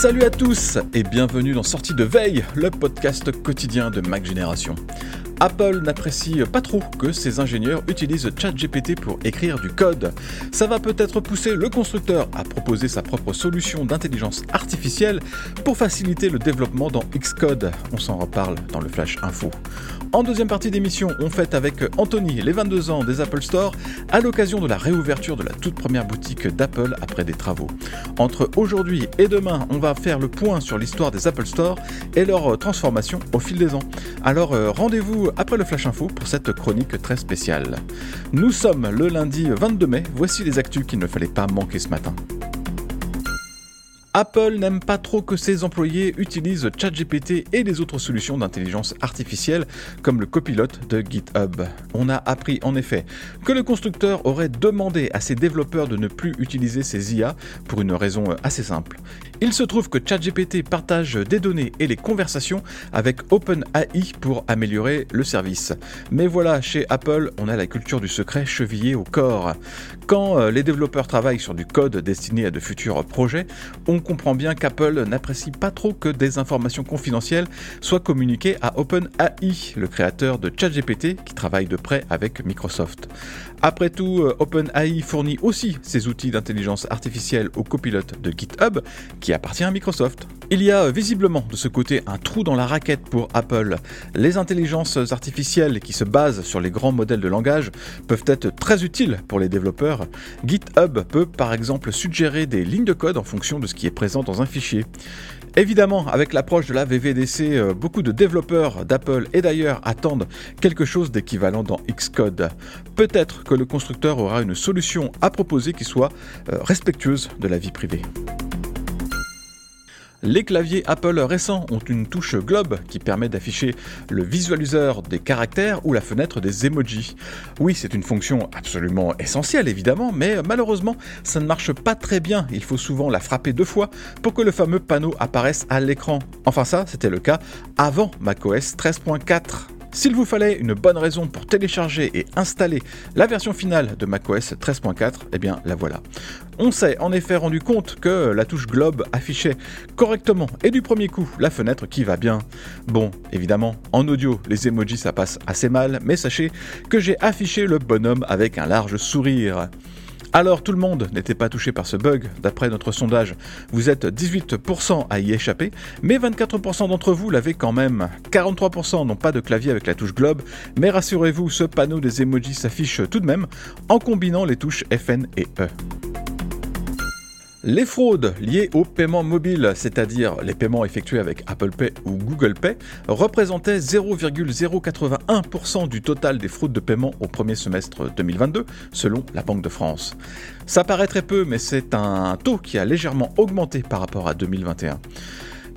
Salut à tous et bienvenue dans Sortie de Veille, le podcast quotidien de Mac Génération. Apple n'apprécie pas trop que ses ingénieurs utilisent ChatGPT pour écrire du code. Ça va peut-être pousser le constructeur à proposer sa propre solution d'intelligence artificielle pour faciliter le développement dans Xcode. On s'en reparle dans le Flash Info. En deuxième partie d'émission, on fête avec Anthony les 22 ans des Apple Store à l'occasion de la réouverture de la toute première boutique d'Apple après des travaux. Entre aujourd'hui et demain, on va faire le point sur l'histoire des Apple Store et leur transformation au fil des ans. Alors euh, après le Flash Info pour cette chronique très spéciale. Nous sommes le lundi 22 mai, voici les actus qu'il ne fallait pas manquer ce matin. Apple n'aime pas trop que ses employés utilisent ChatGPT et les autres solutions d'intelligence artificielle comme le copilote de GitHub. On a appris en effet que le constructeur aurait demandé à ses développeurs de ne plus utiliser ces IA pour une raison assez simple. Il se trouve que ChatGPT partage des données et les conversations avec OpenAI pour améliorer le service. Mais voilà, chez Apple, on a la culture du secret chevillée au corps. Quand euh, les développeurs travaillent sur du code destiné à de futurs projets, comprend bien qu'Apple n'apprécie pas trop que des informations confidentielles soient communiquées à OpenAI, le créateur de ChatGPT qui travaille de près avec Microsoft. Après tout, euh, OpenAI fournit aussi ses outils d'intelligence artificielle au copilote de GitHub qui appartient à Microsoft. Il y a euh, visiblement de ce côté un trou dans la raquette pour Apple. Les intelligences artificielles qui se basent sur les grands modèles de langage peuvent être très utiles pour les développeurs. GitHub peut par exemple suggérer des lignes de code en fonction de ce qui est présent dans un fichier. Évidemment, avec l'approche de la VVDC, euh, beaucoup de développeurs d'Apple et d'ailleurs attendent quelque chose d'équivalent dans Xcode. Peut-être le constructeur aura une solution à proposer qui soit euh, respectueuse de la vie privée. Les claviers Apple récents ont une touche globe qui permet d'afficher le visualiseur des caractères ou la fenêtre des emojis. Oui, c'est une fonction absolument essentielle évidemment, mais malheureusement, ça ne marche pas très bien. Il faut souvent la frapper deux fois pour que le fameux panneau apparaisse à l'écran. Enfin ça, c'était le cas avant macOS 13.4. S'il vous fallait une bonne raison pour télécharger et installer la version finale de macOS 13.4, eh bien la voilà. On s'est en effet rendu compte que la touche globe affichait correctement et du premier coup la fenêtre qui va bien. Bon, évidemment, en audio, les emojis ça passe assez mal, mais sachez que j'ai affiché le bonhomme avec un large sourire. Alors tout le monde n'était pas touché par ce bug, d'après notre sondage. Vous êtes 18% à y échapper, mais 24% d'entre vous l'avaient quand même. 43% n'ont pas de clavier avec la touche globe, mais rassurez-vous, ce panneau des emojis s'affiche tout de même en combinant les touches FN et E. Les fraudes liées au paiement mobile, c'est-à-dire les paiements effectués avec Apple Pay ou Google Pay, représentaient 0,081% du total des fraudes de paiement au premier semestre 2022, selon la Banque de France. Ça paraît très peu, mais c'est un taux qui a légèrement augmenté par rapport à 2021.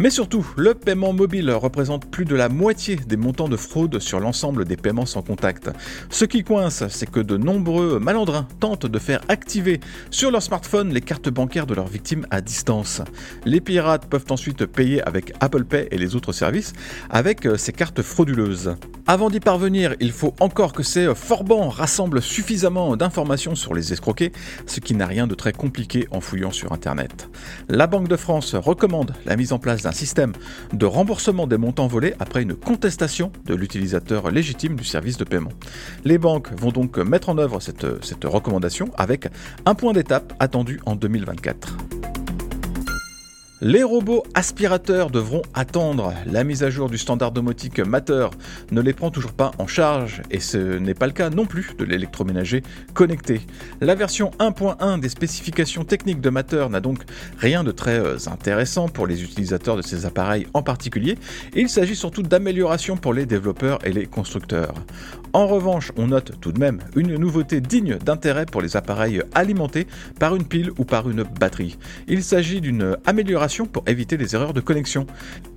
Mais surtout, le paiement mobile représente plus de la moitié des montants de fraude sur l'ensemble des paiements sans contact. Ce qui coince, c'est que de nombreux malandrins tentent de faire activer sur leur smartphone les cartes bancaires de leurs victimes à distance. Les pirates peuvent ensuite payer avec Apple Pay et les autres services avec euh, ces cartes frauduleuses. Avant d'y parvenir, il faut encore que ces forbans rassemblent suffisamment d'informations sur les escroqués, ce qui n'a rien de très compliqué en fouillant sur Internet. La Banque de France recommande la mise en place d'un système de remboursement des montants volés après une contestation de l'utilisateur légitime du service de paiement. Les banques vont donc mettre en œuvre cette, cette recommandation avec un point d'étape attendu en 2024. Les robots aspirateurs devront attendre. La mise à jour du standard domotique Matter ne les prend toujours pas en charge et ce n'est pas le cas non plus de l'électroménager connecté. La version 1.1 des spécifications techniques de Matter n'a donc rien de très euh, intéressant pour les utilisateurs de ces appareils en particulier. Il s'agit surtout d'améliorations pour les développeurs et les constructeurs. En revanche, on note tout de même une nouveauté digne d'intérêt pour les appareils alimentés par une pile ou par une batterie. Il s'agit d'une amélioration pour éviter les erreurs de connexion.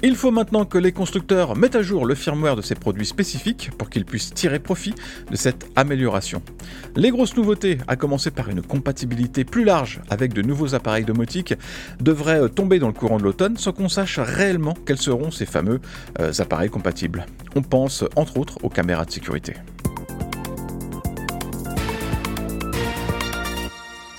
Il faut maintenant que les constructeurs mettent à jour le firmware de ces produits spécifiques pour qu'ils puissent tirer profit de cette amélioration. Les grosses nouveautés, à commencer par une compatibilité plus large avec de nouveaux appareils domotiques, devraient tomber dans le courant de l'automne sans qu'on sache réellement quels seront ces fameux euh, appareils compatibles. On pense entre autres aux caméras de sécurité.